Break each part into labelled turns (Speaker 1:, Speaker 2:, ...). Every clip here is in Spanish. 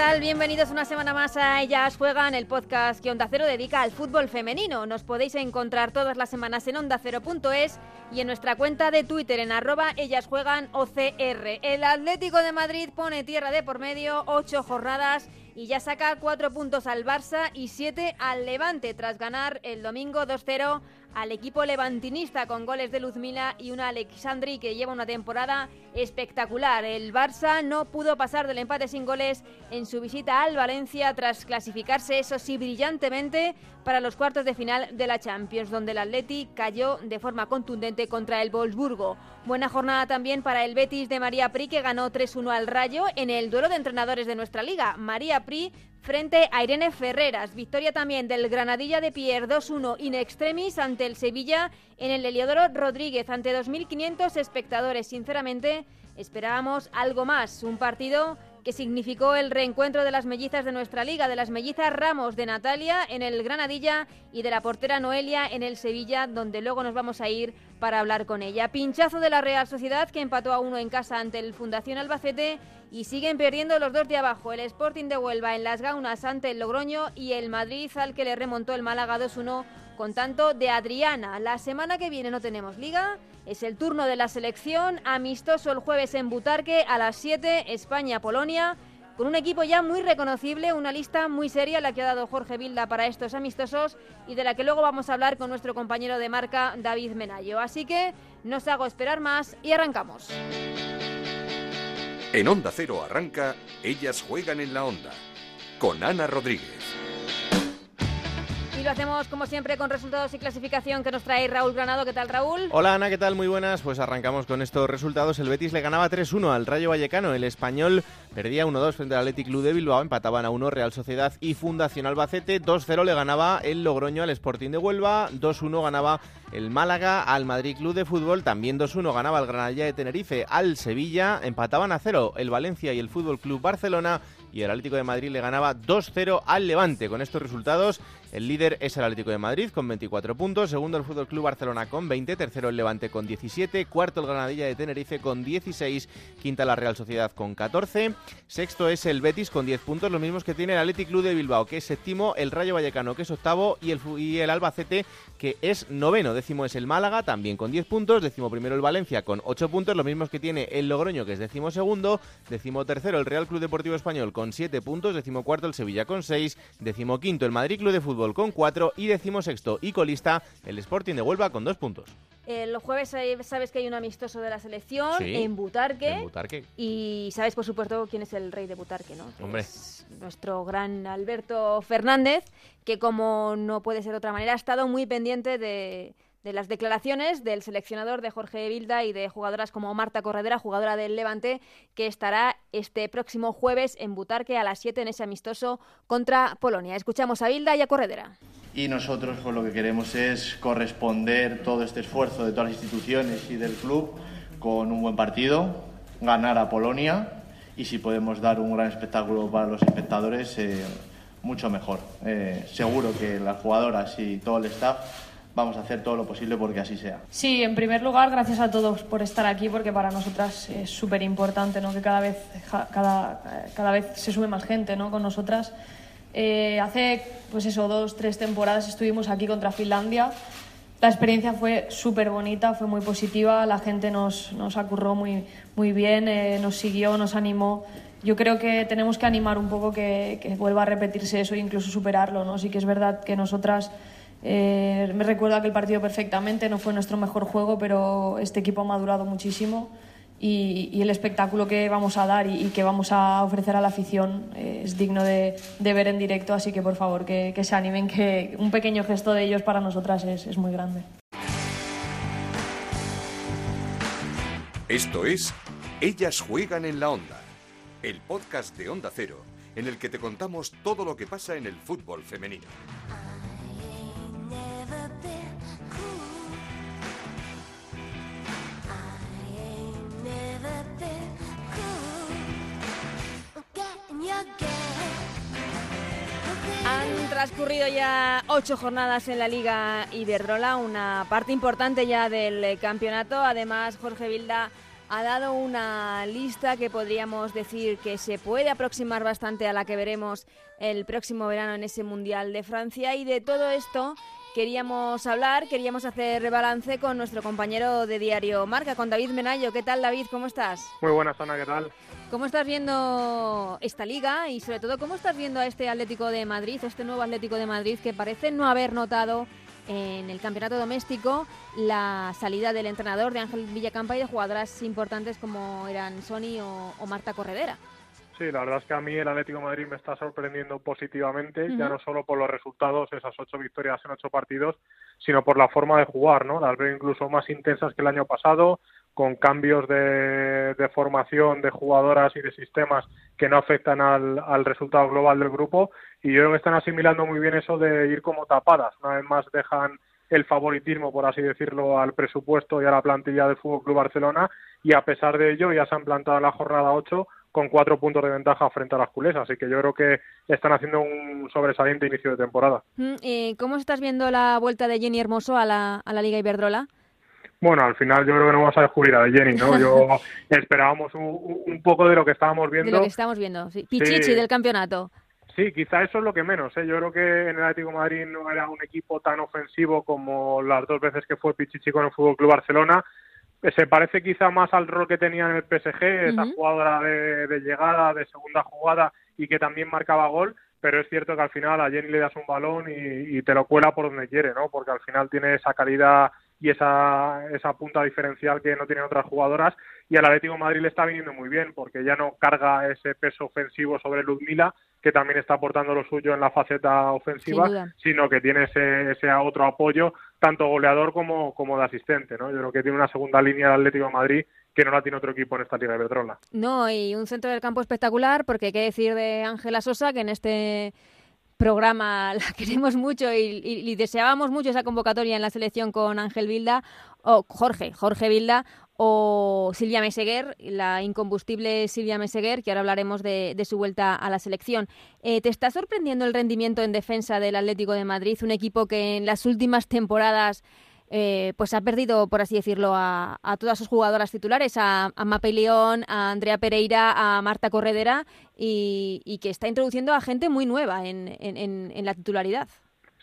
Speaker 1: Bienvenidos una semana más a Ellas Juegan, el podcast que Onda Cero dedica al fútbol femenino. Nos podéis encontrar todas las semanas en ondacero.es y en nuestra cuenta de Twitter en arroba Ellas Juegan OCR. El Atlético de Madrid pone tierra de por medio, ocho jornadas y ya saca cuatro puntos al Barça y siete al Levante tras ganar el domingo 2-0 al equipo levantinista con goles de Luzmila y una Alexandri que lleva una temporada espectacular. El Barça no pudo pasar del empate sin goles en su visita al Valencia tras clasificarse, eso sí, brillantemente para los cuartos de final de la Champions, donde el Atleti cayó de forma contundente contra el Wolfsburgo. Buena jornada también para el Betis de María Pri, que ganó 3-1 al Rayo en el duelo de entrenadores de nuestra liga. María Pri frente a Irene Ferreras. Victoria también del Granadilla de Pierre 2-1 in extremis ante el Sevilla en el Heliodoro Rodríguez ante 2.500 espectadores. Sinceramente, esperábamos algo más. Un partido que significó el reencuentro de las mellizas de nuestra liga, de las mellizas Ramos de Natalia en el Granadilla y de la portera Noelia en el Sevilla, donde luego nos vamos a ir para hablar con ella. Pinchazo de la Real Sociedad que empató a uno en casa ante el Fundación Albacete y siguen perdiendo los dos de abajo, el Sporting de Huelva en las Gaunas ante el Logroño y el Madrid al que le remontó el Málaga 2-1 con tanto de Adriana. La semana que viene no tenemos liga, es el turno de la selección, amistoso el jueves en Butarque a las 7, España-Polonia, con un equipo ya muy reconocible, una lista muy seria la que ha dado Jorge Vilda para estos amistosos y de la que luego vamos a hablar con nuestro compañero de marca David Menayo. Así que no os hago esperar más y arrancamos.
Speaker 2: En Onda Cero arranca Ellas juegan en la onda con Ana Rodríguez.
Speaker 1: Y lo hacemos como siempre con resultados y clasificación que nos trae Raúl Granado. ¿Qué tal, Raúl?
Speaker 3: Hola Ana, ¿qué tal? Muy buenas. Pues arrancamos con estos resultados. El Betis le ganaba 3-1 al Rayo Vallecano. El español perdía 1-2 frente al Athletic Club de Bilbao. Empataban a 1 Real Sociedad y Fundación Albacete. 2-0 le ganaba el Logroño al Sporting de Huelva. 2-1 ganaba el Málaga al Madrid Club de Fútbol. También 2-1 ganaba el Granadilla de Tenerife al Sevilla. Empataban a 0 el Valencia y el Fútbol Club Barcelona y el Atlético de Madrid le ganaba 2-0 al Levante. Con estos resultados, el líder es el Atlético de Madrid con 24 puntos, segundo el Fútbol Club Barcelona con 20, tercero el Levante con 17, cuarto el Granadilla de Tenerife con 16, quinta la Real Sociedad con 14, sexto es el Betis con 10 puntos, los mismos que tiene el Atlético Club de Bilbao, que es séptimo, el Rayo Vallecano, que es octavo, y el, el Albacete, que es noveno. Décimo es el Málaga, también con 10 puntos, décimo primero el Valencia con 8 puntos, los mismos que tiene el Logroño, que es décimo segundo, décimo tercero el Real Club Deportivo Español con 7 puntos, decimocuarto el Sevilla con 6, decimoquinto el Madrid Club de Fútbol con 4 y decimosexto y colista el Sporting de Huelva con 2 puntos.
Speaker 1: El jueves eh, sabes que hay un amistoso de la selección
Speaker 3: Sí,
Speaker 1: en Butarque.
Speaker 3: en Butarque.
Speaker 1: Y sabes, por supuesto, quién es el rey de Butarque, ¿no?
Speaker 3: Hombre.
Speaker 1: es nuestro gran Alberto Fernández, que como no puede ser de otra manera, ha estado muy pendiente de, de las declaraciones del seleccionador de Jorge Vilda y de jugadoras como Marta Corredera, jugadora del Levante, que estará este próximo jueves en Butarque a las 7 en ese amistoso contra Polonia. Escuchamos a Vilda y a Corredera.
Speaker 4: y nosotros pues lo que queremos es corresponder todo este esfuerzo de todas las instituciones y del club con un buen partido, ganar a Polonia y si podemos dar un gran espectáculo para los espectadores, eh, mucho mejor. Eh, seguro que las jugadoras y todo el staff vamos a hacer todo lo posible porque así sea.
Speaker 5: Sí, en primer lugar, gracias a todos por estar aquí, porque para nosotras es súper importante ¿no? que cada vez, cada, eh, cada vez se sube más gente ¿no? con nosotras. Eh, hace, pues eso, dos, tres temporadas estuvimos aquí contra Finlandia. La experiencia fue súper bonita, fue muy positiva, la gente nos, nos acurró muy, muy bien, eh, nos siguió, nos animó. Yo creo que tenemos que animar un poco que, que vuelva a repetirse eso e incluso superarlo. ¿no? Sí que es verdad que nosotras eh, me recuerdo aquel partido perfectamente, no fue nuestro mejor juego, pero este equipo ha madurado muchísimo y, el espectáculo que vamos a dar y, que vamos a ofrecer a la afición eh, es digno de, ver en directo, así que por favor que, que se animen, que un pequeño gesto de ellos para nosotras es, es muy grande.
Speaker 2: Esto es Ellas juegan en la onda, el podcast de Onda Cero en el que te contamos todo lo que pasa en el fútbol femenino.
Speaker 1: Han transcurrido ya ocho jornadas en la Liga Iberdrola, una parte importante ya del campeonato. Además, Jorge Vilda ha dado una lista que podríamos decir que se puede aproximar bastante a la que veremos el próximo verano en ese Mundial de Francia. Y de todo esto queríamos hablar, queríamos hacer balance con nuestro compañero de Diario Marca, con David Menayo. ¿Qué tal, David? ¿Cómo estás?
Speaker 6: Muy buenas, Ana, ¿qué tal?
Speaker 1: ¿Cómo estás viendo esta liga y sobre todo cómo estás viendo a este Atlético de Madrid, este nuevo Atlético de Madrid que parece no haber notado en el campeonato doméstico la salida del entrenador de Ángel Villacampa y de jugadoras importantes como eran Sony o, Marta Corredera?
Speaker 6: Sí, la verdad es que a mí el Atlético de Madrid me está sorprendiendo positivamente, ya no solo por los resultados, esas ocho victorias en ocho partidos, sino por la forma de jugar, ¿no? Las veo incluso más intensas que el año pasado, con cambios de, formación de jugadoras y de sistemas que no afectan al, resultado global del grupo y yo creo que están asimilando muy bien eso de ir como tapadas. Una vez más dejan el favoritismo, por así decirlo, al presupuesto y a la plantilla del Fútbol Club Barcelona y a pesar de ello ya se han plantado en la jornada 8 con cuatro puntos de ventaja frente a las culés, así que yo creo que están haciendo un sobresaliente inicio de temporada.
Speaker 1: Mm, ¿Cómo estás viendo la vuelta de Jenny Hermoso a la, a la Liga Iberdrola?
Speaker 6: Bueno, al final yo creo que no vamos a descubrir a Jenny, ¿no? Yo esperábamos un, poco de lo que estábamos viendo.
Speaker 1: De lo que estamos viendo, sí. Pichichi del campeonato.
Speaker 6: Sí, quizá eso es lo que menos. ¿eh? Yo creo que en el Atlético de Madrid no era un equipo tan ofensivo como las dos veces que fue Pichichi con el Fútbol Club Barcelona. Se parece quizá más al rol que tenía en el PSG, esa jugadora de, llegada, de segunda jugada y que también marcaba gol. Pero es cierto que al final a Jenny le das un balón y, y te lo cuela por donde quiere, ¿no? Porque al final tiene esa calidad y esa, esa punta diferencial que no tienen otras jugadoras. Y al Atlético Madrid le está viniendo muy bien porque ya no carga ese peso ofensivo sobre Ludmila, que también está aportando lo suyo en la faceta ofensiva, sino que tiene ese, ese otro apoyo, tanto goleador como, como de asistente. ¿no? Yo creo que tiene una segunda línea del Atlético de Madrid que no la tiene otro equipo en esta Liga de Petrola.
Speaker 1: No, y un centro del campo espectacular, porque hay que decir de Ángela Sosa que en este programa la queremos mucho y, deseábamos mucho esa convocatoria en la selección con Ángel Vilda, o Jorge, Jorge Vilda, o Silvia Meseguer, la incombustible Silvia Meseguer, que ahora hablaremos de, su vuelta a la selección. Eh, ¿Te está sorprendiendo el rendimiento en defensa del Atlético de Madrid, un equipo que en las últimas temporadas eh, pues ha perdido, por así decirlo, a, todas sus jugadoras titulares, a, a Mape León, a Andrea Pereira, a Marta Corredera, y, que está introduciendo a gente muy nueva en, la titularidad.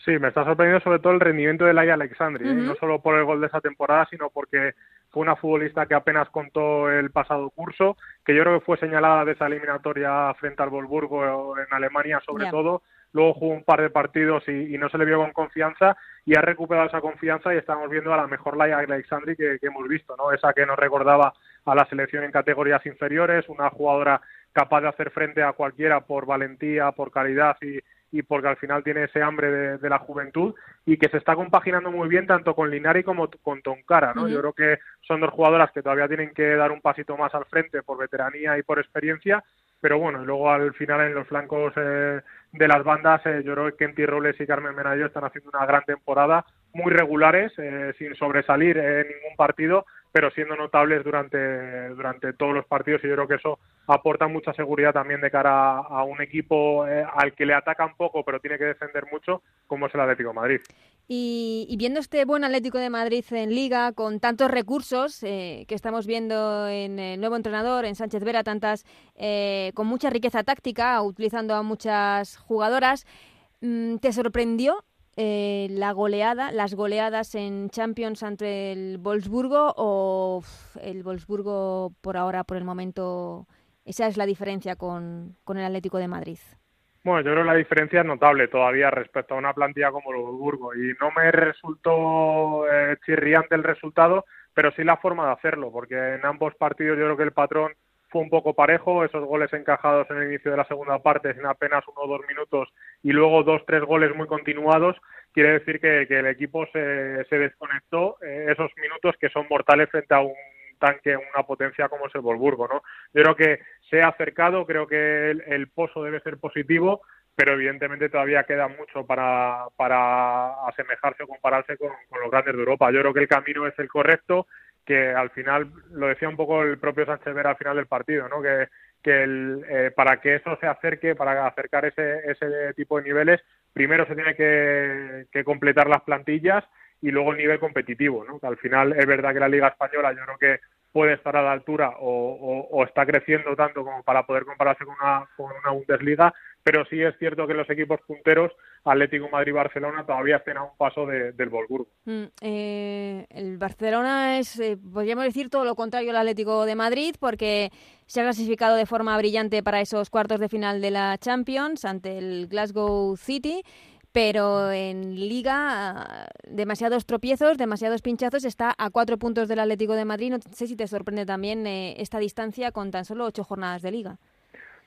Speaker 6: Sí, me está sorprendiendo sobre todo el rendimiento de Laia Alexandri, ¿eh? no solo por el gol de esa temporada, sino porque fue una futbolista que apenas contó el pasado curso, que yo creo que fue señalada de esa eliminatoria frente al Wolfsburgo en Alemania sobre todo, luego jugó un par de partidos y, no se le vio con confianza y ha recuperado esa confianza y estamos viendo a la mejor Laia Alexandri que, que, hemos visto, ¿no? Esa que nos recordaba a la selección en categorías inferiores, una jugadora capaz de hacer frente a cualquiera por valentía, por calidad y, y porque al final tiene ese hambre de, la juventud y que se está compaginando muy bien tanto con Linari como con Toncara, ¿no? Yo creo que son dos jugadoras que todavía tienen que dar un pasito más al frente por veteranía y por experiencia, pero bueno, y luego al final en los flancos eh, de las bandas, eh, yo creo que Kenty Robles y Carmen Menayo están haciendo una gran temporada, muy regulares, eh, sin sobresalir en ningún partido, pero siendo notables durante, durante todos los partidos y yo creo que eso aporta mucha seguridad también de cara a, un equipo eh, al que le atacan poco pero tiene que defender mucho como es el Atlético Madrid.
Speaker 1: Y, viendo este buen Atlético de Madrid en Liga, con tantos recursos eh, que estamos viendo en el nuevo entrenador, en Sánchez Vera, tantas, eh, con mucha riqueza táctica, utilizando a muchas jugadoras, mm, ¿te sorprendió eh, la goleada, las goleadas en Champions ante el Wolfsburgo o el Wolfsburgo por ahora, por el momento, esa es la diferencia con, el Atlético de Madrid.
Speaker 6: Bueno, yo creo que la diferencia es notable todavía respecto a una plantilla como el Wolfsburgo y no me resultó eh, chirriante el resultado, pero sí la forma de hacerlo, porque en ambos partidos yo creo que el patrón fue un poco parejo, esos goles encajados en el inicio de la segunda parte en apenas uno o dos minutos y luego dos, tres goles muy continuados, quiere decir que, el equipo se, se desconectó eh, esos minutos que son mortales frente a un tanque, una potencia como es el Volburgo, ¿no? Yo creo que se ha acercado, creo que el, pozo debe ser positivo, pero evidentemente todavía queda mucho para, para asemejarse o compararse con, los grandes de Europa. Yo creo que el camino es el correcto, que al final, lo decía un poco el propio Sánchez Vera al final del partido, ¿no? que, que el, eh, para que eso se acerque, para acercar ese, ese tipo de niveles, primero se tiene que, completar las plantillas y luego el nivel competitivo, ¿no? Que al final es verdad que la Liga Española yo creo que puede estar a la altura o, está creciendo tanto como para poder compararse con una, con una Bundesliga, pero sí es cierto que los equipos punteros, Atlético Madrid Barcelona, todavía estén a un paso del Volburgo.
Speaker 1: Mm, eh, el Barcelona es, eh, podríamos decir, todo lo contrario al Atlético de Madrid, porque se ha clasificado de forma brillante para esos cuartos de final de la Champions ante el Glasgow City pero en liga demasiados tropiezos, demasiados pinchazos, está a cuatro puntos del Atlético de Madrid. No sé si te sorprende también eh, esta distancia con tan solo ocho jornadas de liga.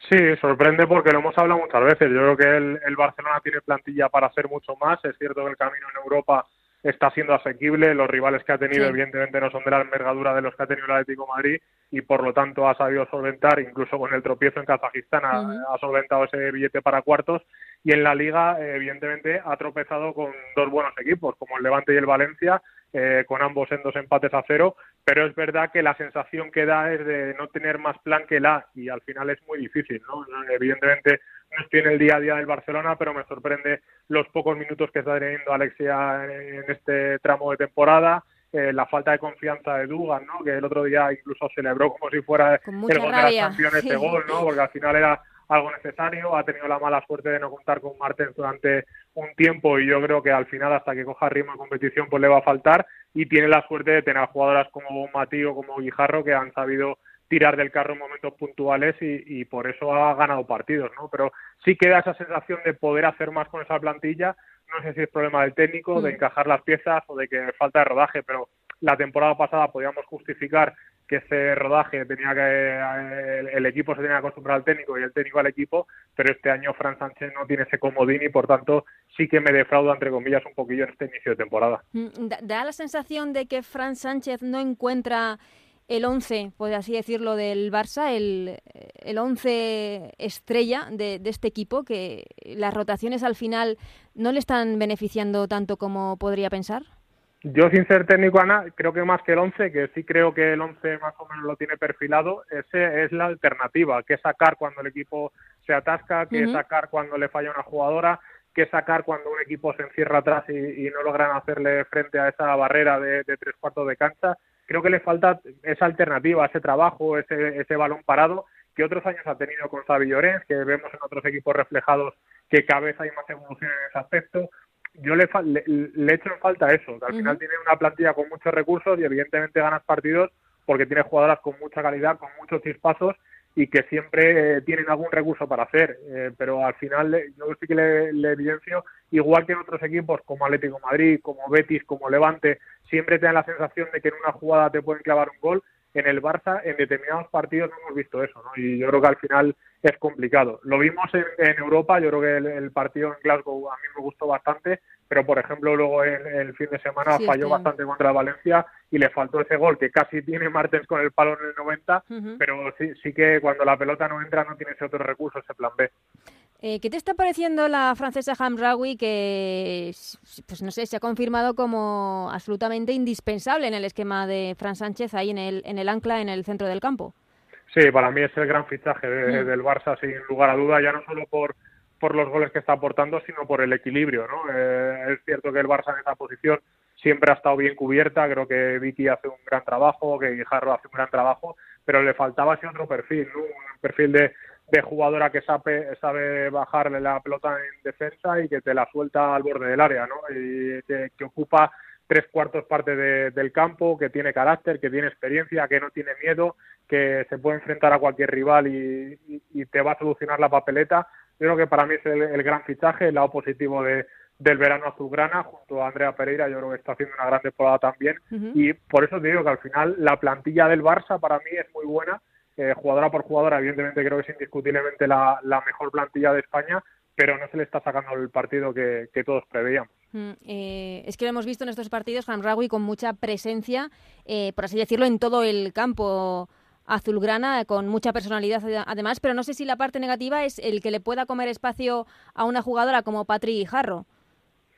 Speaker 6: Sí, sorprende porque lo hemos hablado muchas veces. Yo creo que el, el Barcelona tiene plantilla para hacer mucho más. Es cierto que el camino en Europa está siendo asequible. Los rivales que ha tenido, evidentemente, no son de la envergadura de los que ha tenido el Atlético Madrid y, por lo tanto, ha sabido solventar, incluso con el tropiezo en Kazajistán, ha, solventado ese billete para cuartos. Y en la Liga, evidentemente, ha tropezado con dos buenos equipos, como el Levante y el Valencia, eh, con ambos en dos empates a cero. Pero es verdad que la sensación que da es de no tener más plan que la y al final es muy difícil, ¿no? Evidentemente, no estoy en el día a día del Barcelona, pero me sorprende los pocos minutos que está teniendo Alexia en este tramo de temporada. Eh, la falta de confianza de Dugan, ¿no? que el otro día incluso celebró como si fuera el gol de las campeones de gol, ¿no? porque al final era algo necesario, ha tenido la mala suerte de no contar con Martens durante un tiempo y yo creo que al final hasta que coja ritmo de competición pues le va a faltar y tiene la suerte de tener jugadoras como Matío, como Guijarro que han sabido tirar del carro en momentos puntuales y, por eso ha ganado partidos, ¿no? Pero sí queda esa sensación de poder hacer más con esa plantilla. No sé si es problema del técnico, de mm. encajar las piezas o de que falta de rodaje, pero la temporada pasada podíamos justificar que ese rodaje tenía que el, equipo se tenía que acostumbrar al técnico y el técnico al equipo, pero este año Fran Sánchez no tiene ese comodín y por tanto sí que me defrauda entre comillas un poquillo este inicio de temporada.
Speaker 1: Mm, da la sensación de que Fran Sánchez no encuentra el 11, por así decirlo, del Barça, el, el 11 estrella de, este equipo, que las rotaciones al final no le están beneficiando tanto como podría pensar?
Speaker 6: Yo, sin ser técnico, Ana, creo que más que el 11, que sí creo que el 11 más o menos lo tiene perfilado, ese es la alternativa, que sacar cuando el equipo se atasca, que sacar cuando le falla una jugadora, que sacar cuando un equipo se encierra atrás y, no logran hacerle frente a esa barrera de, de tres cuartos de cancha creo que le falta esa alternativa, ese trabajo, ese, ese balón parado que otros años ha tenido con Xavi Llorens, que vemos en otros equipos reflejados que cada vez hay más evolución en ese aspecto. Yo le, le, echo en falta eso, que al final tiene una plantilla con muchos recursos y evidentemente ganas partidos porque tiene jugadoras con mucha calidad, con muchos chispazos y que siempre eh, tienen algún recurso para hacer. Eh, pero al final yo sí que le, le, evidencio, igual que en otros equipos como Atlético Madrid, como Betis, como Levante, siempre te dan la sensación de que en una jugada te pueden clavar un gol. En el Barça, en determinados partidos no hemos visto eso, ¿no? Y yo creo que al final es complicado. Lo vimos en, Europa, yo creo que el, partido en Glasgow a mí me gustó bastante, pero por ejemplo luego en el fin de semana falló bastante contra Valencia y le faltó ese gol que casi tiene Martens con el palo en el 90, pero sí, sí que cuando la pelota no entra no tiene ese otro recurso, ese plan B.
Speaker 1: Eh, ¿Qué te está pareciendo la francesa Hamraoui que, pues no sé, se ha confirmado como absolutamente indispensable en el esquema de Fran Sánchez ahí en el, en el ancla en el centro del campo?
Speaker 6: Sí, para mí es el gran fichaje del Barça, sin lugar a duda, ya no solo por, por los goles que está aportando, sino por el equilibrio. ¿no? Eh, es cierto que el Barça en esa posición siempre ha estado bien cubierta, creo que Vicky hace un gran trabajo, que Guijarro hace un gran trabajo, pero le faltaba ese otro perfil, ¿no? un perfil de, de jugadora que sabe, sabe bajarle la pelota en defensa y que te la suelta al borde del área, ¿no? Y que, ocupa tres cuartos parte del campo, que tiene carácter, que tiene experiencia, que no tiene miedo, que se puede enfrentar a cualquier rival y, te va a solucionar la papeleta. Yo creo que para mí es el, gran fichaje, el lado positivo de, del verano azulgrana junto a Andrea Pereira, yo creo que está haciendo una gran temporada también. Y por eso te digo que al final la plantilla del Barça para mí es muy buena eh, jugadora por jugadora, evidentemente creo que es indiscutiblemente la, mejor plantilla de España, pero no se le está sacando el partido que, todos preveíamos.
Speaker 1: Mm, eh, es que lo hemos visto en estos partidos, Hamraoui con mucha presencia, eh, por así decirlo, en todo el campo azulgrana, con mucha personalidad además, pero no sé si la parte negativa es el que le pueda comer espacio a una jugadora como Patri Jarro.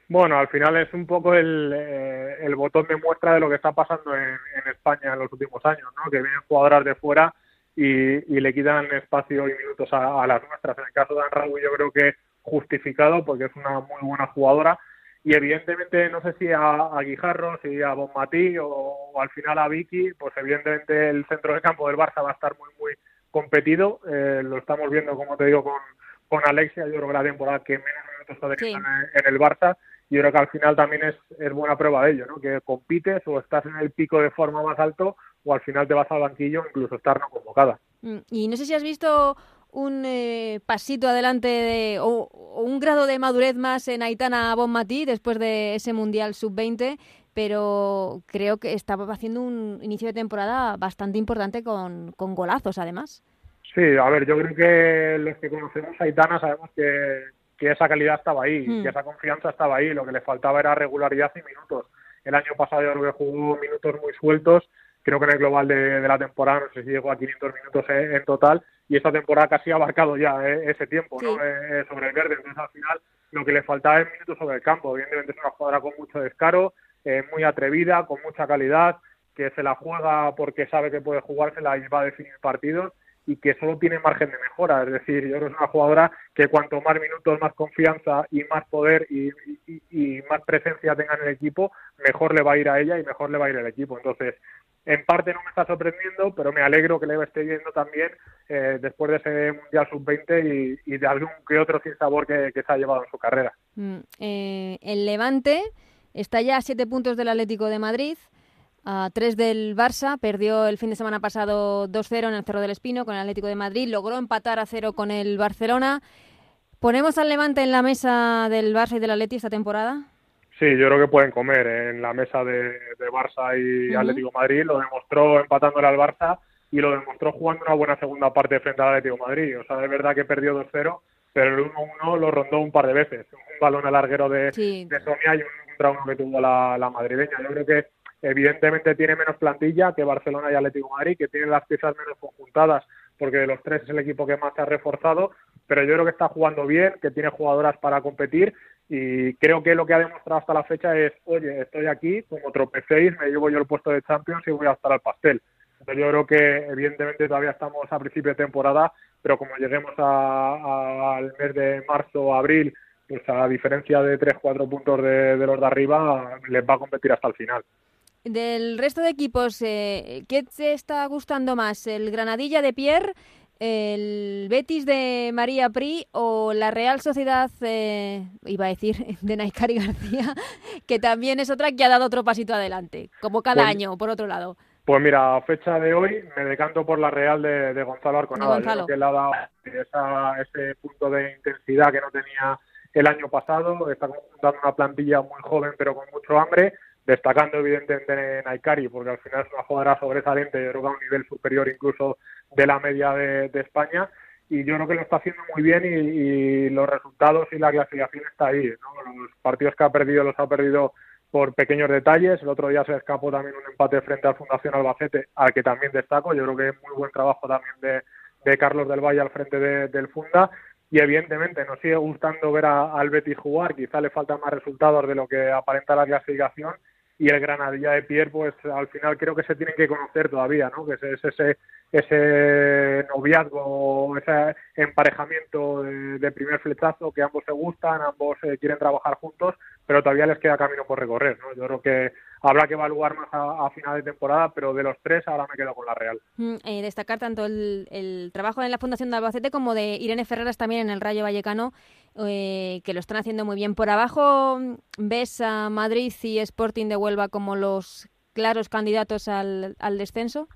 Speaker 6: Bueno, al final es un poco el, el botón de muestra de lo que está pasando en, España en los últimos años, ¿no? que vienen jugadoras de fuera y, le quitan espacio y minutos a, las nuestras. En el caso de Anraúl yo creo que justificado porque es una muy buena jugadora y evidentemente no sé si a, Guijarro, si a Bonmatí o, o, al final a Vicky, pues evidentemente el centro de campo del Barça va a estar muy muy competido, eh, lo estamos viendo como te digo con, con Alexia, yo creo que la temporada que menos minutos está en, el Barça y yo creo que al final también es, es buena prueba de ello, ¿no? que compites o estás en el pico de forma más alto o al final te vas al banquillo incluso estar no convocada.
Speaker 1: Mm, y no sé si has visto un eh, pasito adelante de, o, un grado de madurez más en Aitana Bonmatí después de ese Mundial Sub-20, pero creo que estaba haciendo un inicio de temporada bastante importante con, con golazos, además.
Speaker 6: Sí, a ver, yo creo que los que conocemos a Aitana sabemos que, que esa calidad estaba ahí, mm. que esa confianza estaba ahí, lo que le faltaba era regularidad y minutos. El año pasado yo creo que jugó minutos muy sueltos creo que en el global de, la temporada, no sé si llegó a 500 minutos en, total, y esta temporada casi ha abarcado ya eh, ese tiempo ¿no? Eh, eh, sobre el verde. Entonces, al final, lo que le faltaba es minutos sobre el campo. Evidentemente, es una jugadora con mucho descaro, muy atrevida, con mucha calidad, que se la juega porque sabe que puede jugársela y va a definir partidos y que solo tiene margen de mejora. Es decir, yo creo que es una jugadora que cuanto más minutos, más confianza y más poder y, y, más presencia tenga en el equipo, mejor le va a ir a ella y mejor le va a ir al equipo. Entonces, en parte no me está sorprendiendo, pero me alegro que le esté viendo también eh, después de ese Mundial Sub-20 y, de algún que otro sin sabor que, se ha llevado en su carrera.
Speaker 1: Mm, eh, el Levante está ya a siete puntos del Atlético de Madrid, a tres del Barça, perdió el fin de semana pasado 2-0 en el Cerro del Espino con el Atlético de Madrid, logró empatar a cero con el Barcelona. ¿Ponemos al Levante en la mesa del Barça y del Atleti esta temporada?
Speaker 6: Sí, yo creo que pueden comer en la mesa de, Barça y Atlético Madrid. Lo demostró empatándole al Barça y lo demostró jugando una buena segunda parte frente al Atlético Madrid. O sea, es verdad que perdió 2-0, pero el 1-1 lo rondó un par de veces. Un balón al larguero de, Sonia y un contra uno que tuvo la, la madrileña. Yo creo que evidentemente tiene menos plantilla que Barcelona y Atlético Madrid, que tienen las piezas menos conjuntadas, porque de los tres es el equipo que más se ha reforzado, pero yo creo que está jugando bien, que tiene jugadoras para competir y creo que lo que ha demostrado hasta la fecha es, oye, estoy aquí, como tropecéis, me llevo yo el puesto de Champions y voy a estar al pastel. Entonces yo creo que evidentemente todavía estamos a principio de temporada, pero como lleguemos al mes de marzo o abril, pues a diferencia de 3-4 puntos de, los de arriba, les va a competir hasta el final.
Speaker 1: Del resto de equipos, eh, ¿qué te está gustando más? ¿El Granadilla de Pierre? El Betis de María Pri o la Real Sociedad, eh, iba a decir, de Naikari García, que también es otra que ha dado otro pasito adelante, como cada pues año, por otro lado.
Speaker 6: Pues mira, a fecha de hoy me decanto por la Real de, Gonzalo Arconada, que le ha dado ese punto de intensidad que no tenía el año pasado, está dando una plantilla muy joven pero con mucho hambre, destacando evidentemente en Aikari, porque al final es una jugadora sobresaliente, yo creo que a un nivel superior incluso de la media de, España, y yo creo que lo está haciendo muy bien y, los resultados y la clasificación está ahí. Los partidos que ha perdido los ha perdido por pequeños detalles. El otro día se escapó también un empate frente a Fundación Albacete, al que también destaco. Yo creo que es muy buen trabajo también de, Carlos del Valle al frente del Funda. Y evidentemente nos sigue gustando ver a, al Betis jugar. Quizá le faltan más resultados de lo que aparenta la clasificación y el Granadilla de Pierre, pues al final creo que se tienen que conocer todavía, ¿no? Que es ese, ese noviazgo, ese emparejamiento de, primer flechazo, que ambos se gustan, ambos eh, quieren trabajar juntos, pero todavía les queda camino por recorrer, ¿no? Yo creo que habrá que evaluar más a, final de temporada, pero de los tres ahora me quedo con la Real.
Speaker 1: Mm, eh, destacar tanto el, trabajo en la Fundación de Albacete como de Irene Ferreras también en el Rayo Vallecano, eh, que lo están haciendo muy bien. Por abajo ves a Madrid y Sporting de Huelva como los claros candidatos al, descenso.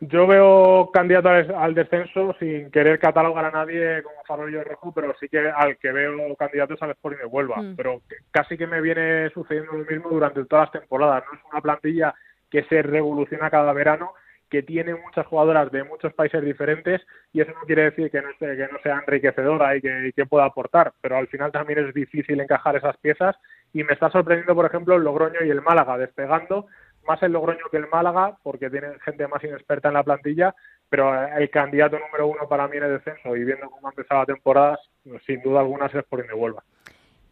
Speaker 6: Yo veo candidato al, descenso sin querer catalogar a nadie como farolillo rojo, pero sí que al que veo candidatos al Sporting de Huelva. Mm. Pero casi que me viene sucediendo lo mismo durante todas las temporadas. No es una plantilla que se revoluciona cada verano, que tiene muchas jugadoras de muchos países diferentes y eso no quiere decir que no, sea, que no sea enriquecedora y que, pueda aportar, pero al final también es difícil encajar esas piezas y me está sorprendiendo, por ejemplo, el Logroño y el Málaga despegando, más el Logroño que el Málaga, porque tiene gente más inexperta en la plantilla, pero el candidato número uno para mí en el descenso y viendo cómo ha empezado la temporada, sin duda alguna es por Huelva.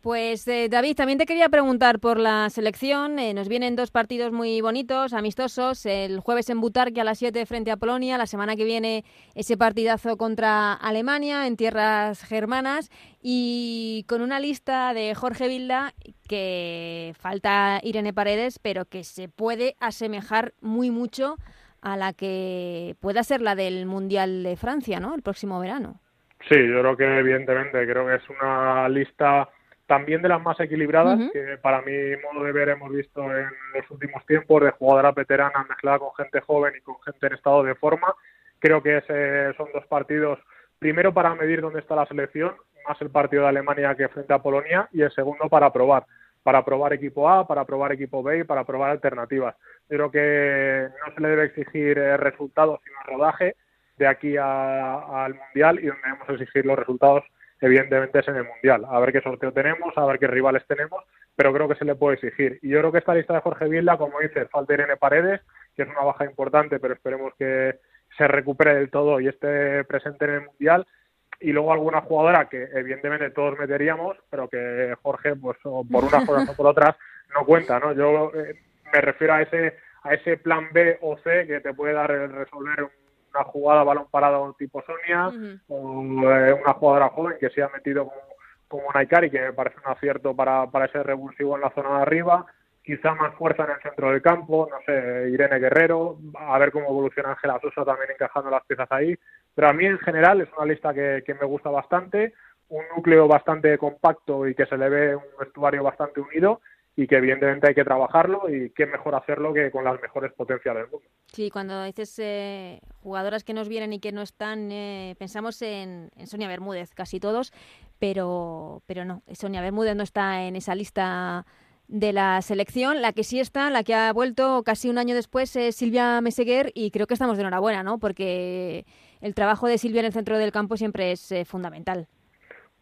Speaker 1: Pues eh, David, también te quería preguntar por la selección. Eh, nos vienen dos partidos muy bonitos, amistosos. El jueves en Butarque a las 7 frente a Polonia. La semana que viene ese partidazo contra Alemania en tierras germanas. Y con una lista de Jorge Vilda que falta Irene Paredes, pero que se puede asemejar muy mucho a la que pueda ser la del Mundial de Francia, ¿no? El próximo verano.
Speaker 6: Sí, yo creo que evidentemente creo que es una lista también de las más equilibradas, que para mi modo de ver hemos visto en los últimos tiempos, de jugadoras veteranas mezclada con gente joven y con gente en estado de forma. Creo que ese son dos partidos, primero para medir dónde está la selección, más el partido de Alemania que frente a Polonia, y el segundo para probar, para probar equipo A, para probar equipo B y para probar alternativas. Creo que no se le debe exigir eh, resultados, sino rodaje de aquí al Mundial y donde debemos exigir los resultados evidentemente es en el Mundial. A ver qué sorteo tenemos, a ver qué rivales tenemos, pero creo que se le puede exigir. Y yo creo que esta lista de Jorge Vilda, como dice, falta Irene Paredes, que es una baja importante, pero esperemos que se recupere del todo y esté presente en el Mundial. Y luego alguna jugadora que evidentemente todos meteríamos, pero que Jorge, pues por unas cosas o por otras, no cuenta, ¿no? Yo eh, me refiero a ese a ese plan B o C que te puede dar el resolver un una jugada balón parado tipo Sonia o eh, una jugadora joven que se ha metido como, como Naikari que me parece un acierto para, para ese revulsivo en la zona de arriba. Quizá más fuerza en el centro del campo, no sé, Irene Guerrero, a ver cómo evoluciona Ángela Sosa también encajando las piezas ahí, pero a mí en general es una lista que, que me gusta bastante, un núcleo bastante compacto y que se le ve un vestuario bastante unido y que evidentemente hay que trabajarlo y qué mejor hacerlo que con las mejores potencias del mundo.
Speaker 1: Sí, cuando dices eh, jugadoras que nos vienen y que no están, eh, pensamos en, Sonia Bermúdez, casi todos, pero, pero no, Sonia Bermúdez no está en esa lista de la selección. La que sí está, la que ha vuelto casi un año después es Silvia Meseguer y creo que estamos de enhorabuena, ¿no? Porque el trabajo de Silvia en el centro del campo siempre es eh, fundamental.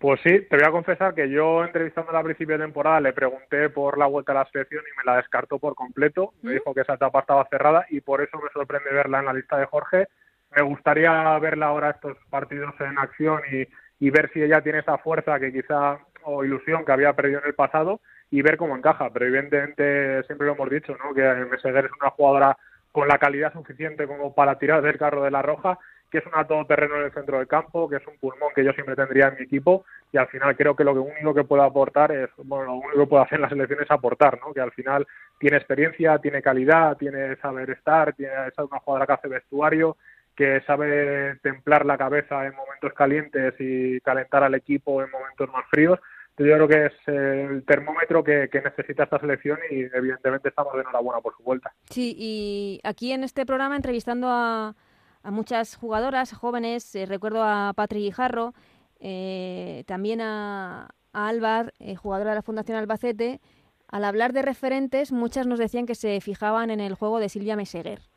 Speaker 6: Pues sí, te voy a confesar que yo entrevistándola a principio de temporada le pregunté por la vuelta a la selección y me la descartó por completo. Me ¿Mm? dijo que esa etapa estaba cerrada y por eso me sorprende verla en la lista de Jorge. Me gustaría verla ahora estos partidos en acción y, y ver si ella tiene esa fuerza que quizá o ilusión que había perdido en el pasado y ver cómo encaja. Pero evidentemente siempre lo hemos dicho, ¿no? Que Meseguer es una jugadora con la calidad suficiente como para tirar del carro de la roja que es una todoterreno en el centro del campo, que es un pulmón que yo siempre tendría en mi equipo y al final creo que lo único que puede aportar es, bueno, lo único que puede hacer en la selección es aportar, ¿no? Que al final tiene experiencia, tiene calidad, tiene saber estar, tiene, es una jugadora que hace vestuario, que sabe templar la cabeza en momentos calientes y calentar al equipo en momentos más fríos. Yo creo que es el termómetro que, que, necesita esta selección y evidentemente estamos de enhorabuena por su vuelta.
Speaker 1: Sí, y aquí en este programa entrevistando a, a muchas jugadoras jóvenes, eh, recuerdo a Patri Guijarro, eh, también a, a eh, jugadora de la Fundación Albacete, al hablar de referentes, muchas nos decían que se fijaban en el juego de Silvia Meseguer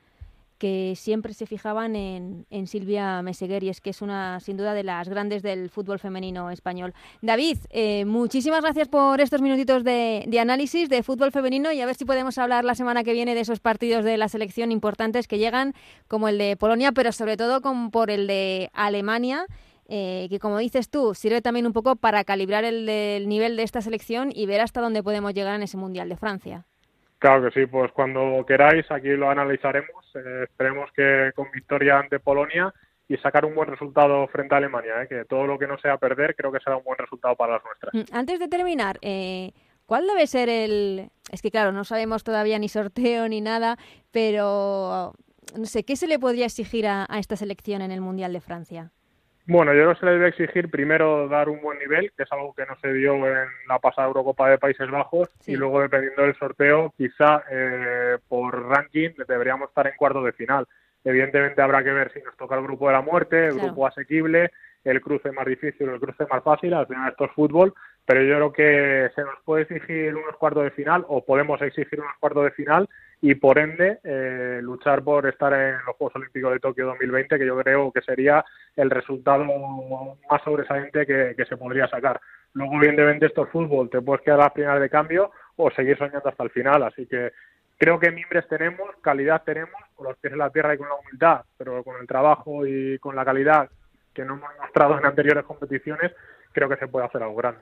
Speaker 1: que siempre se fijaban en, Silvia Meseguer y es que es una, sin duda, de las grandes del fútbol femenino español. David, eh, muchísimas gracias por estos minutitos de, análisis de fútbol femenino y a ver si podemos hablar la semana que viene de esos partidos de la selección importantes que llegan, como el de Polonia, pero sobre todo como por el de Alemania. Eh, que como dices tú, sirve también un poco para calibrar el nivel de esta selección y ver hasta dónde podemos llegar en ese Mundial de Francia.
Speaker 6: Claro que sí, pues cuando queráis aquí lo analizaremos. Eh, esperemos que con victoria ante Polonia y sacar un buen resultado frente a Alemania, ¿eh? que todo lo que no sea perder creo que será un buen resultado para las nuestras.
Speaker 1: Mm, antes de terminar, eh, ¿cuál debe ser el...? Es que claro, no sabemos todavía ni sorteo ni nada, pero no sé, ¿qué se le podría exigir a esta selección en el Mundial de Francia?
Speaker 6: Bueno, yo creo que se le debe exigir primero dar un buen nivel, que es algo que no se dio en la pasada Eurocopa de Países Bajos, y luego dependiendo del sorteo, quizá eh, por ranking deberíamos estar en cuarto de final. Evidentemente habrá que ver si nos toca el grupo de la muerte, el grupo asequible, el cruce más difícil o el cruce más fácil, al final esto es fútbol, pero yo creo que se nos puede exigir unos cuartos de final o podemos exigir unos cuartos de final y por ende eh, luchar por estar en los Juegos Olímpicos de Tokio 2020, que yo creo que sería el resultado más sobresaliente que, se podría sacar. Luego, evidentemente, esto es fútbol, te puedes quedar a la final de cambio o seguir soñando hasta el final, así que creo que mimbres tenemos, calidad tenemos, con los pies en la tierra y con la humildad, pero con el trabajo y con la calidad que no hemos mostrado en anteriores competiciones, creo que se puede hacer algo grande.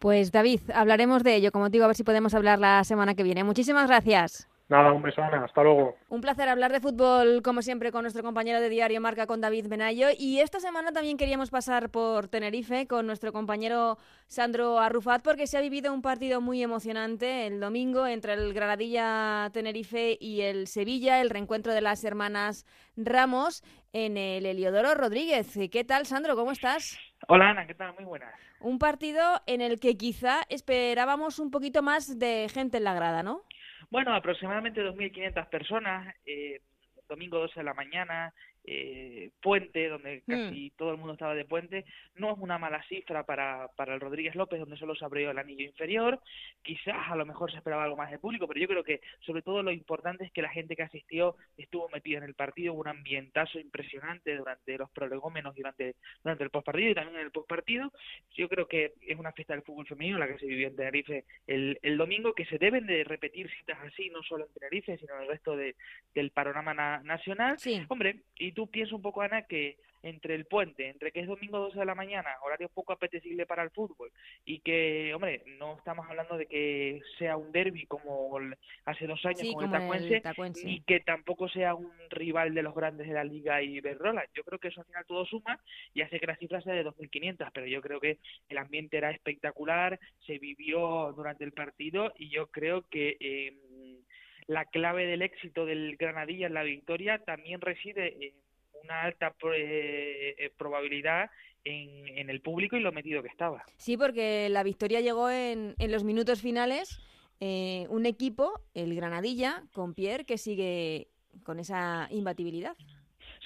Speaker 1: Pues David, hablaremos de ello, como te digo, a ver si podemos hablar la semana que viene. Muchísimas gracias.
Speaker 6: Nada, un beso, Ana. Hasta luego.
Speaker 1: Un placer hablar de fútbol, como siempre, con nuestro compañero de Diario Marca, con David Benayo. Y esta semana también queríamos pasar por Tenerife con nuestro compañero Sandro Arrufat, porque se ha vivido un partido muy emocionante el domingo entre el Granadilla Tenerife y el Sevilla, el reencuentro de las hermanas Ramos en el Heliodoro Rodríguez. ¿Qué tal, Sandro? ¿Cómo estás?
Speaker 7: Hola, Ana. ¿Qué tal? Muy buenas.
Speaker 1: Un partido en el que quizá esperábamos un poquito más de gente en la grada, ¿no?
Speaker 7: Bueno, aproximadamente 2.500 personas, eh, domingo 12 de la mañana, eh, puente, donde
Speaker 1: Hmm.
Speaker 7: casi todo el mundo estaba de puente, no es una mala cifra para, para el Rodríguez López, donde solo se abrió el anillo inferior. Quizás a lo mejor se esperaba algo más de público, pero yo creo que sobre todo lo importante es que la gente que asistió estuvo metida en el partido, hubo un ambientazo impresionante durante los prolegómenos, durante, durante el postpartido y también en el postpartido. Yo creo que es una fiesta del fútbol femenino la que se vivió en Tenerife el, el domingo, que se deben de repetir citas así, no solo en Tenerife, sino en el resto de, del panorama na- nacional.
Speaker 1: Sí.
Speaker 7: Hombre, y tú piensas un poco, Ana, que entre el puente, entre que es domingo 12 de la mañana, horario poco apetecible para el fútbol, y que, hombre, no estamos hablando de que sea un derby como el- hace dos años
Speaker 1: Sí,
Speaker 7: con
Speaker 1: como
Speaker 7: el
Speaker 1: el
Speaker 7: Tacuense, ni que tampoco sea un rival de los grandes de la Liga y Iberdrola. Yo creo que eso al final todo suma y hace que la cifra sea de 2.500, pero yo creo que el ambiente era espectacular, se vivió durante el partido y yo creo que eh, la clave del éxito del Granadilla en la victoria también reside en una alta eh, probabilidad en, en el público y lo metido que estaba.
Speaker 1: Sí, porque la victoria llegó en, en los minutos finales. eh, un equipo, el Granadilla, con Pierre, que sigue con esa imbatibilidad.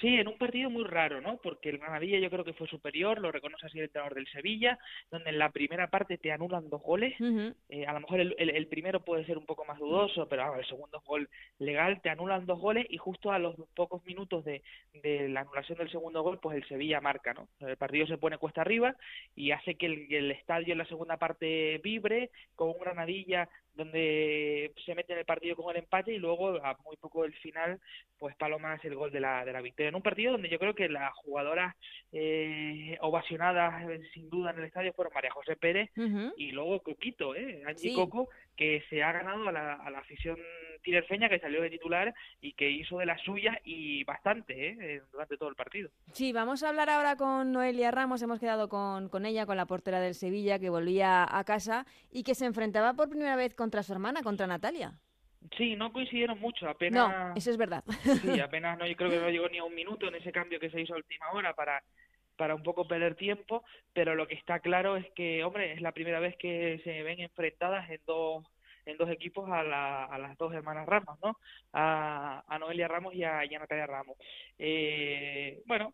Speaker 7: Sí, en un partido muy raro, ¿no? Porque el Granadilla yo creo que fue superior, lo reconoce así el entrenador del Sevilla, donde en la primera parte te anulan dos goles. Eh, a lo mejor el, el- el primero puede ser un poco más dudoso, pero vamos, el segundo gol legal, te anulan dos goles y justo a los pocos minutos de, de la anulación del segundo gol, pues el Sevilla marca, ¿no? El partido se pone cuesta arriba y hace que el, que el estadio en la segunda parte vibre con un Granadilla donde se mete en el partido con el empate y luego a muy poco del final pues Paloma hace el gol de la, de la victoria en un partido donde yo creo que las jugadoras eh, ovacionadas eh, sin duda en el estadio fueron María José Pérez y luego Coquito, ¿eh? Angie
Speaker 1: Sí.
Speaker 7: Coco, que se ha ganado a la, a la afición tinerfeña que salió de titular y que hizo de las suyas y bastante, ¿eh? Eh, Durante todo el partido.
Speaker 1: Sí, vamos a hablar ahora con Noelia Ramos. Hemos quedado con, con ella, con la portera del Sevilla, que volvía a casa y que se enfrentaba por primera vez contra su hermana, contra Natalia.
Speaker 7: Sí, no coincidieron mucho,
Speaker 1: No,
Speaker 7: apenas...
Speaker 1: eso es verdad.
Speaker 7: Sí, apenas no, yo creo que no llegó ni a un minuto en ese cambio que se hizo a última hora para para un poco perder tiempo, pero lo que está claro es que, hombre, es la primera vez que se ven enfrentadas en dos en dos equipos a, la, a las dos hermanas Ramos, ¿no? A, Noelia Ramos y a, y a Natalia Ramos. Eh, bueno,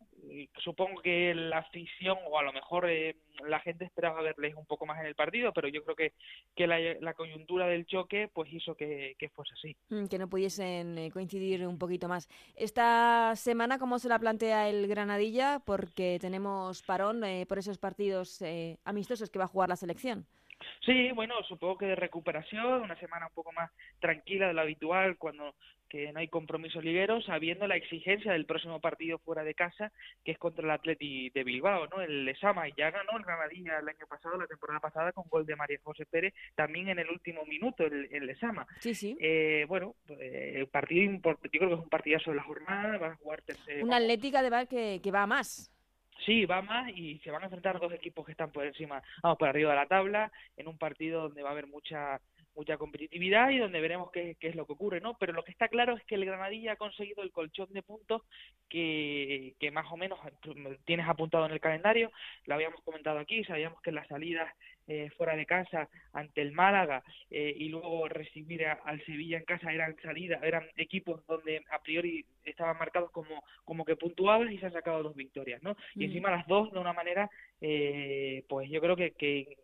Speaker 7: supongo que la afición o a lo mejor eh, la gente esperaba verles un poco más en el partido, pero yo creo que, que la, la coyuntura del choque pues hizo que, que fuese así.
Speaker 1: Mm, que no pudiesen eh, coincidir un poquito más. Esta semana, ¿cómo se la plantea el Granadilla? Porque tenemos parón eh, por esos partidos amistosos que va a jugar la selección.
Speaker 7: Sí, bueno, supongo que de recuperación, una semana un poco más tranquila de lo habitual, cuando que no hay compromisos ligueros, sabiendo la exigencia del próximo partido fuera de casa, que es contra el Atleti de Bilbao, ¿no? El Lesama, y ya ganó el Granadilla el año pasado, la temporada pasada, con gol de María José Pérez, también en el último minuto, el, el Lesama.
Speaker 1: Sí, sí.
Speaker 7: Eh, bueno, eh, partido importante, yo creo que es un partidazo de la jornada, va a jugar tercero.
Speaker 1: Una Atlética de Bar que, que va a más.
Speaker 7: Sí, va más y se van a enfrentar dos equipos que están por encima, vamos, por arriba de la tabla, en un partido donde va a haber mucha mucha competitividad y donde veremos qué, qué es lo que ocurre, ¿no? Pero lo que está claro es que el Granadilla ha conseguido el colchón de puntos que, que más o menos tienes apuntado en el calendario, lo habíamos comentado aquí, sabíamos que las salidas eh, fuera de casa ante el Málaga eh, y luego recibir a, al Sevilla en casa eran salidas, eran equipos donde a priori estaban marcados como, como que puntuables y se han sacado dos victorias, ¿no? Y
Speaker 1: Mm.
Speaker 7: encima las dos de una manera, eh, pues yo creo que, que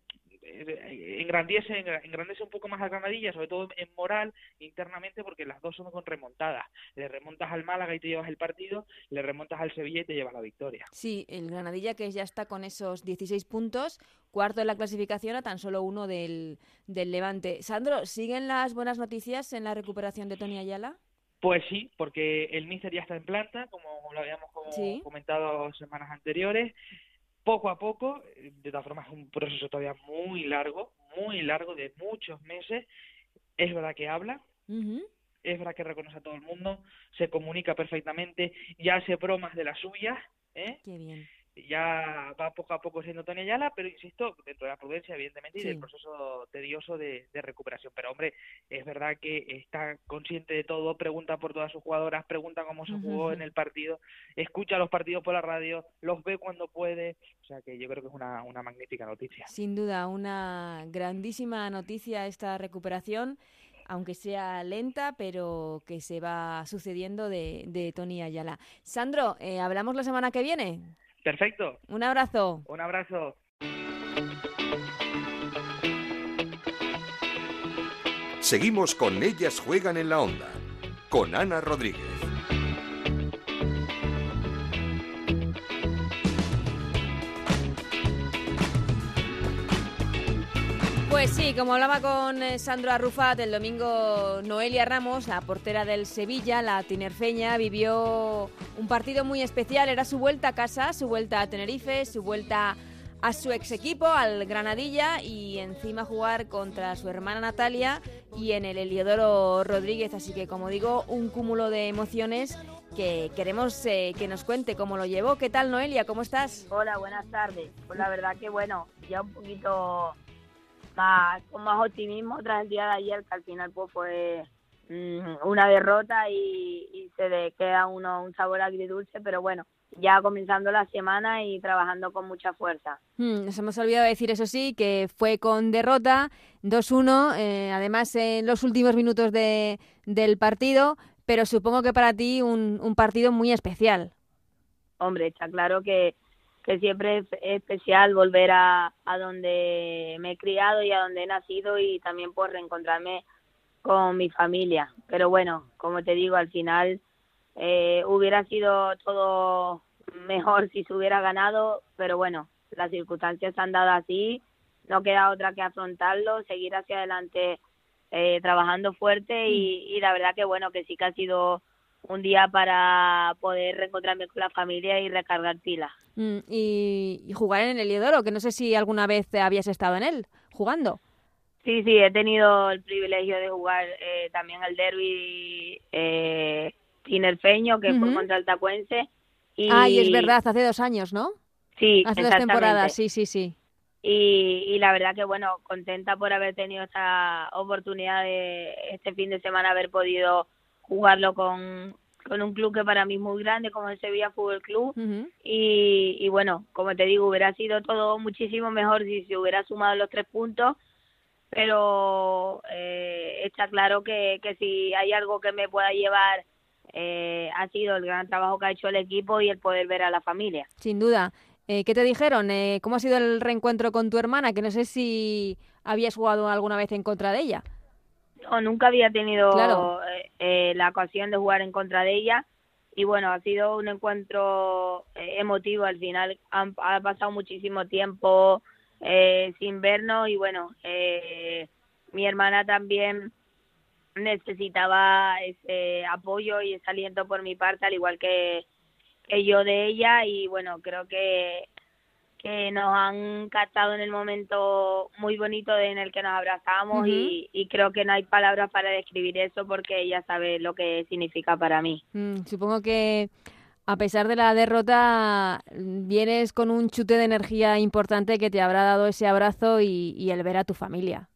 Speaker 7: engrandece, engrandece un poco más a Granadilla, sobre todo en moral, internamente, porque las dos son con remontadas. Le remontas al Málaga y te llevas el partido, le remontas al Sevilla y te llevas la victoria.
Speaker 1: Sí, el Granadilla que ya está con esos 16 puntos, cuarto en la clasificación a tan solo uno del, del Levante. Sandro, ¿siguen las buenas noticias en la recuperación de Tony Ayala?
Speaker 7: Pues sí, porque el míster ya está en planta, como lo habíamos como
Speaker 1: Sí.
Speaker 7: comentado semanas anteriores. Poco a poco, de todas formas es un proceso todavía muy largo, muy largo, de muchos meses. Es verdad que habla, es verdad que reconoce a todo el mundo, se comunica perfectamente, ya hace bromas de las suyas, ¿eh?
Speaker 1: Qué bien
Speaker 7: ya va poco a poco siendo Tony Ayala, pero insisto, dentro de la prudencia, evidentemente, y del proceso tedioso de, recuperación. Pero hombre, es verdad que está consciente de todo, pregunta por todas sus jugadoras, pregunta cómo se jugó en el partido, escucha los partidos por la radio, los ve cuando puede. O sea que yo creo que es una, una magnífica noticia.
Speaker 1: Sin duda, una grandísima noticia esta recuperación aunque sea lenta, pero que se va sucediendo de, de Tony Ayala. Sandro, eh, ¿hablamos la semana que viene?
Speaker 7: Perfecto.
Speaker 1: Un abrazo.
Speaker 7: Un abrazo.
Speaker 2: Seguimos con Ellas Juegan en la Onda, con Ana Rodríguez.
Speaker 1: Pues sí, como hablaba con eh, Sandro Arrufat el domingo, Noelia Ramos, la portera del Sevilla, la tinerfeña, vivió un partido muy especial. Era su vuelta a casa, su vuelta a Tenerife, su vuelta a su ex equipo, al Granadilla, y encima jugar contra su hermana Natalia y en el Heliodoro Rodríguez. Así que, como digo, un cúmulo de emociones que queremos eh, que nos cuente cómo lo llevó. ¿Qué tal, Noelia? ¿Cómo estás?
Speaker 8: Hola, buenas tardes. Pues la verdad que, bueno, ya un poquito más, con más optimismo tras el día de ayer, que al final pues fue mm, una derrota y, se le queda uno un sabor agridulce, pero bueno, ya comenzando la semana y trabajando con mucha fuerza.
Speaker 1: Hmm, nos hemos olvidado de decir, eso sí, que fue con derrota 2-1, eh, además en los últimos minutos de, del partido, pero supongo que para ti un, un partido muy especial.
Speaker 8: Hombre, está claro que que siempre es especial volver a, a donde me he criado y a donde he nacido y también por reencontrarme con mi familia. Pero bueno, como te digo, al final eh, hubiera sido todo mejor si se hubiera ganado, pero bueno, las circunstancias se han dado así, no queda otra que afrontarlo, seguir hacia adelante eh, trabajando fuerte y, y la verdad que bueno, que sí que ha sido un día para poder reencontrarme con la familia y recargar pilas.
Speaker 1: Mm, y, jugar en el Heliodoro, que no sé si alguna vez habías estado en él jugando.
Speaker 8: Sí, sí, he tenido el privilegio de jugar eh, también el derby eh, tinerfeño, que fue contra el Tacuense.
Speaker 1: Y... Ay, es verdad, hace dos años, ¿no?
Speaker 8: Sí,
Speaker 1: Hace dos temporadas, sí, sí, sí.
Speaker 8: Y, y, la verdad que, bueno, contenta por haber tenido esta oportunidad de este fin de semana haber podido jugarlo con, con un club que para mí es muy grande como el Sevilla Fútbol Club y, y, bueno, como te digo, hubiera sido todo muchísimo mejor si se hubiera sumado los tres puntos, pero eh, está claro que, que si hay algo que me pueda llevar eh, ha sido el gran trabajo que ha hecho el equipo y el poder ver a la familia.
Speaker 1: Sin duda. Eh, ¿Qué te dijeron? Eh, ¿Cómo ha sido el reencuentro con tu hermana? Que no sé si habías jugado alguna vez en contra de ella.
Speaker 8: No, nunca había tenido eh, eh, la ocasión de jugar en contra de ella. Y bueno, ha sido un encuentro eh, emotivo al final. ha pasado muchísimo tiempo sin vernos y bueno, mi hermana también necesitaba ese apoyo y ese aliento por mi parte, al igual que, que yo de ella. Y bueno, creo que que nos han captado en el momento muy bonito en el que nos abrazamos y, creo que no hay palabras para describir eso porque ella sabe lo que significa para mí.
Speaker 1: Mm, supongo que a pesar de la derrota vienes con un chute de energía importante que te habrá dado ese abrazo y, y el ver a tu familia.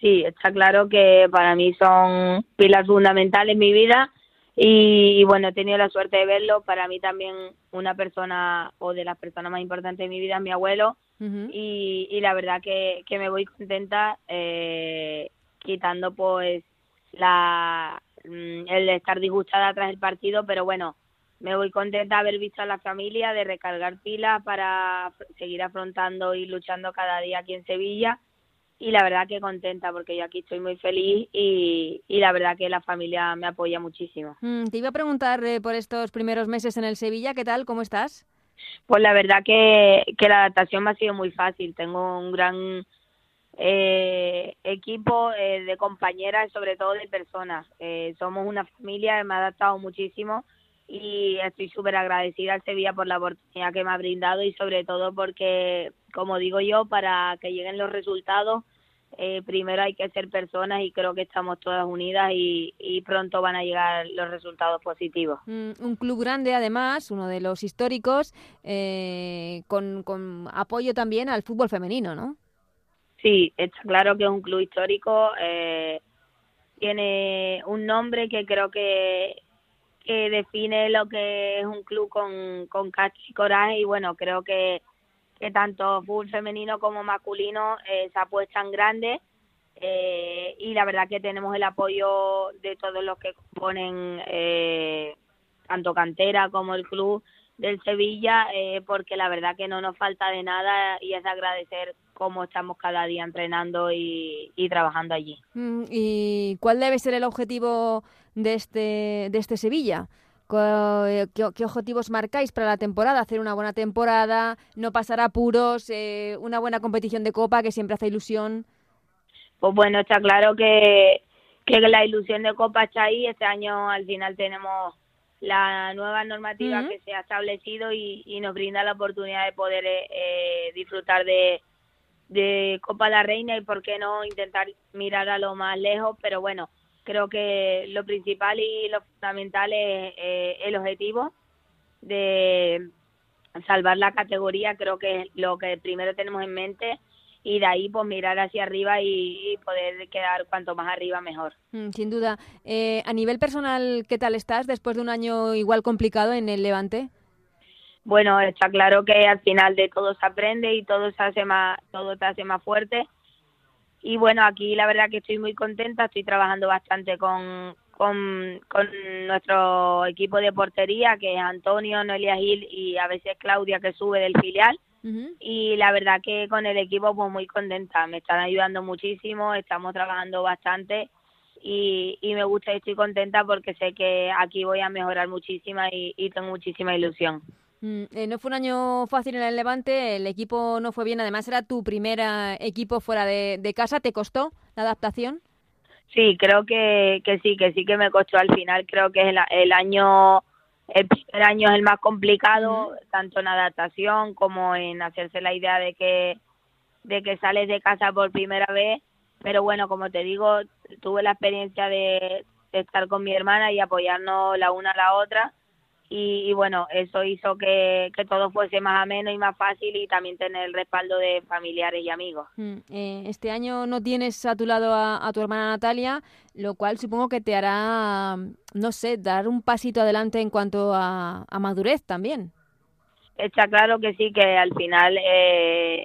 Speaker 8: Sí, está claro que para mí son pilas fundamentales en mi vida y, bueno, he tenido la suerte de verlo. Para mí también una persona o de las personas más importantes de mi vida es mi abuelo. y, y, la verdad que, que me voy contenta eh, quitando pues la mm, el estar disgustada tras el partido, pero bueno, me voy contenta de haber visto a la familia, de recargar pilas para seguir afrontando y luchando cada día aquí en Sevilla y la verdad que contenta porque yo aquí estoy muy feliz y, y la verdad que la familia me apoya muchísimo.
Speaker 1: Mm, te iba a preguntar eh, por estos primeros meses en el Sevilla, ¿qué tal? ¿Cómo estás?
Speaker 8: Pues la verdad que, que la adaptación me ha sido muy fácil. Tengo un gran eh, equipo eh, de compañeras y sobre todo de personas. somos una familia, me ha adaptado muchísimo y estoy súper agradecida al Sevilla por la oportunidad que me ha brindado y sobre todo porque, como digo yo, para que lleguen los resultados, eh, primero hay que ser personas y creo que estamos todas unidas y, pronto van a llegar los resultados positivos.
Speaker 1: Mm, un club grande, además, uno de los históricos, eh, con, con apoyo también al fútbol femenino, ¿no?
Speaker 8: Sí, está claro que es un club histórico. Eh, tiene un nombre que creo que, que define lo que es un club con, con cacho y coraje y bueno, creo que, que tanto fútbol femenino como masculino eh, se apuestan grandes eh, y la verdad que tenemos el apoyo de todos los que componen eh, tanto cantera como el club del Sevilla eh, porque la verdad que no nos falta de nada y es agradecer cómo estamos cada día entrenando y, trabajando allí.
Speaker 1: Mm, ¿Y cuál debe ser el objetivo de este, de este Sevilla? ¿Qué, objetivos marcáis para la temporada? Hacer una buena temporada, no pasar apuros, eh, una buena competición de copa que siempre hace ilusión.
Speaker 8: Pues bueno, está claro que, que la ilusión de copa está ahí. Este año al final tenemos la nueva normativa que se ha establecido y, nos brinda la oportunidad de poder eh, eh, disfrutar de, de Copa de la Reina y por qué no intentar mirar a lo más lejos, pero bueno, creo que lo principal y lo fundamental es eh, el objetivo de salvar la categoría, creo que es lo que primero tenemos en mente y de ahí pues mirar hacia arriba y, poder quedar cuanto más arriba mejor.
Speaker 1: Mm, sin duda. Eh, a nivel personal, ¿qué tal estás después de un año igual complicado en el Levante?
Speaker 8: Bueno, está claro que al final de todo se aprende y todo se hace más, todo te hace más fuerte. Y bueno, aquí la verdad que estoy muy contenta, estoy trabajando bastante con, con, con nuestro equipo de portería, que es Antonio, Noelia Gil y a veces Claudia, que sube del filial. Y la verdad que con el equipo pues muy contenta, me están ayudando muchísimo, estamos trabajando bastante y, y me gusta y estoy contenta porque sé que aquí voy a mejorar muchísima y, tengo muchísima ilusión.
Speaker 1: Mm, eh, no fue un año fácil en el Levante, el equipo no fue bien, además era tu primer equipo fuera de, casa, ¿te costó la adaptación?
Speaker 8: Sí, creo que, que sí, que sí que me costó al final, creo que es el año el primer año es el más complicado, tanto en adaptación como en hacerse la idea de que, de que sales de casa por primera vez. Pero bueno, como te digo, tuve la experiencia de estar con mi hermana y apoyarnos la una a la otra y, bueno, eso hizo que, todo fuese más ameno y más fácil y también tener el respaldo de familiares y amigos.
Speaker 1: Mm, eh, este año no tienes a tu lado a, tu hermana Natalia, lo cual supongo que te hará, no sé, dar un pasito adelante en cuanto a, madurez también.
Speaker 8: Está claro que sí, que al final, eh,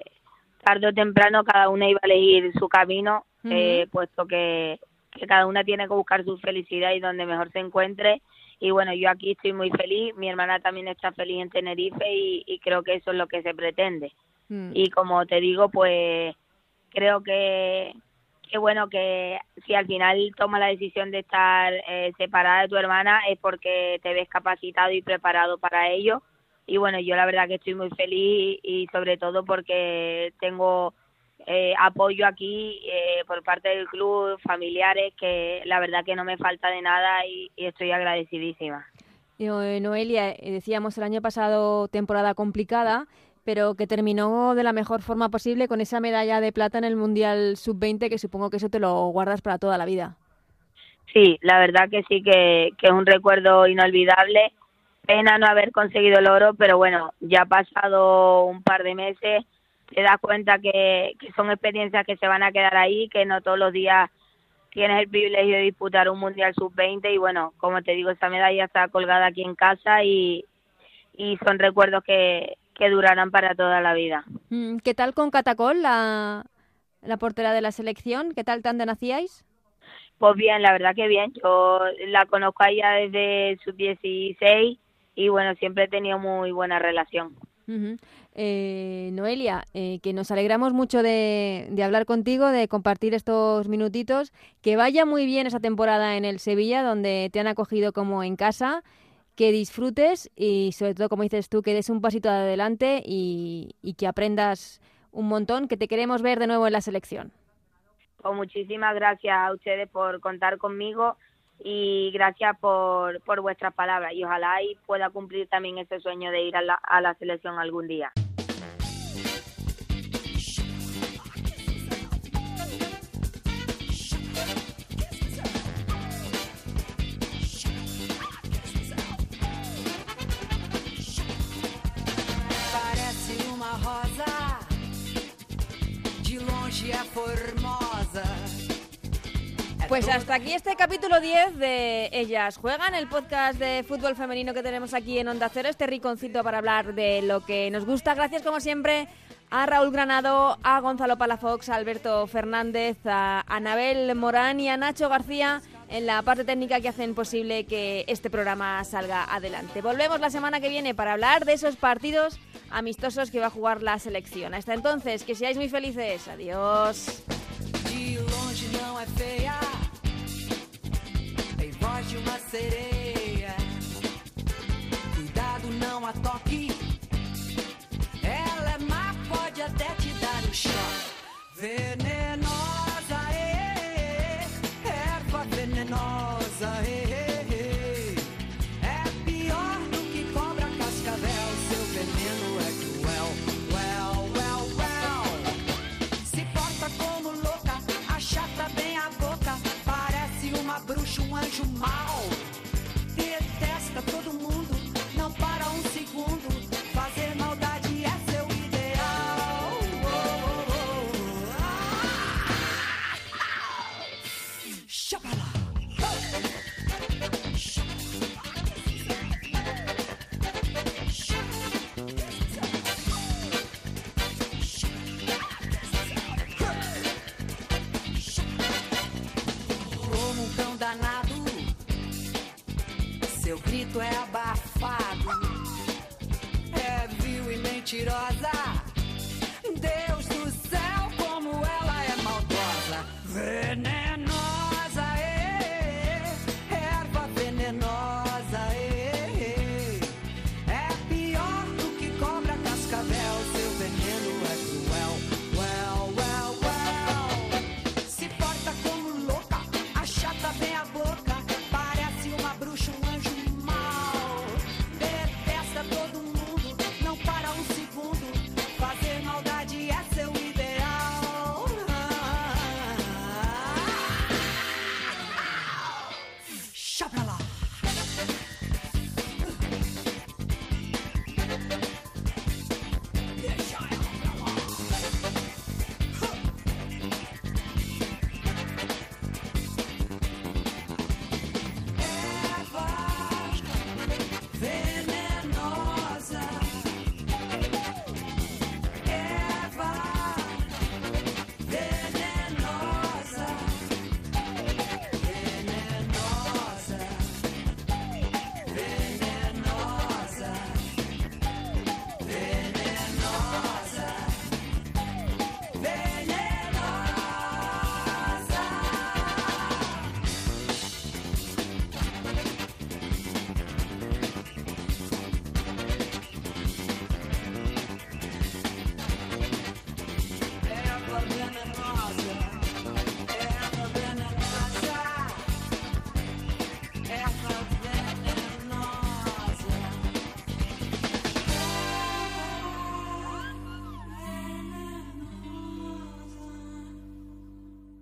Speaker 8: tarde o temprano, cada una iba a elegir su camino, eh, puesto que, que cada una tiene que buscar su felicidad y donde mejor se encuentre y bueno, yo aquí estoy muy feliz, mi hermana también está feliz en Tenerife y, creo que eso es lo que se pretende. Mm. Y como te digo, pues creo que, que bueno, que si al final tomas la decisión de estar eh, separada de tu hermana es porque te ves capacitado y preparado para ello. Y bueno, yo la verdad que estoy muy feliz y sobre todo porque tengo eh, apoyo aquí eh, por parte del club, familiares, que la verdad que no me falta de nada y, estoy agradecidísima.
Speaker 1: Eh, Noelia, decíamos el año pasado temporada complicada, pero que terminó de la mejor forma posible con esa medalla de plata en el Mundial Sub-20, que supongo que eso te lo guardas para toda la vida.
Speaker 8: Sí, la verdad que sí, que, que es un recuerdo inolvidable. Pena no haber conseguido el oro, pero bueno, ya ha pasado un par de meses te das cuenta que, son experiencias que se van a quedar ahí, que no todos los días tienes el privilegio de disputar un Mundial Sub-20 y bueno, como te digo, esta medalla está colgada aquí en casa y, y son recuerdos que, que durarán para toda la vida.
Speaker 1: Mm, ¿Qué tal con Catacol, la, la portera de la selección? ¿Qué tal tan nacíais?
Speaker 8: Pues bien, la verdad que bien. Yo la conozco a ella desde sub-16 y bueno, siempre he tenido muy buena relación.
Speaker 1: Eh, Noelia, eh, que nos alegramos mucho de, hablar contigo, de compartir estos minutitos. Que vaya muy bien esa temporada en el Sevilla, donde te han acogido como en casa. Que disfrutes y, sobre todo, como dices tú, que des un pasito adelante y, que aprendas un montón. Que te queremos ver de nuevo en la selección.
Speaker 8: Pues muchísimas gracias a ustedes por contar conmigo y gracias por, vuestras palabras y ojalá y pueda cumplir también ese sueño de ir a la selección algún día.
Speaker 9: Formosa.
Speaker 1: Pues hasta aquí este capítulo 10 de Ellas Juegan, el podcast de fútbol femenino que tenemos aquí en Onda Cero, este riconcito para hablar de lo que nos gusta. Gracias como siempre a Raúl Granado, a Gonzalo Palafox, a Alberto Fernández, a Anabel Morán y a Nacho García en la parte técnica que hacen posible que este programa salga adelante. Volvemos la semana que viene para hablar de esos partidos amistosos que va a jugar la selección. Hasta entonces, que seáis muy felices. Adiós.
Speaker 9: De luminosa. E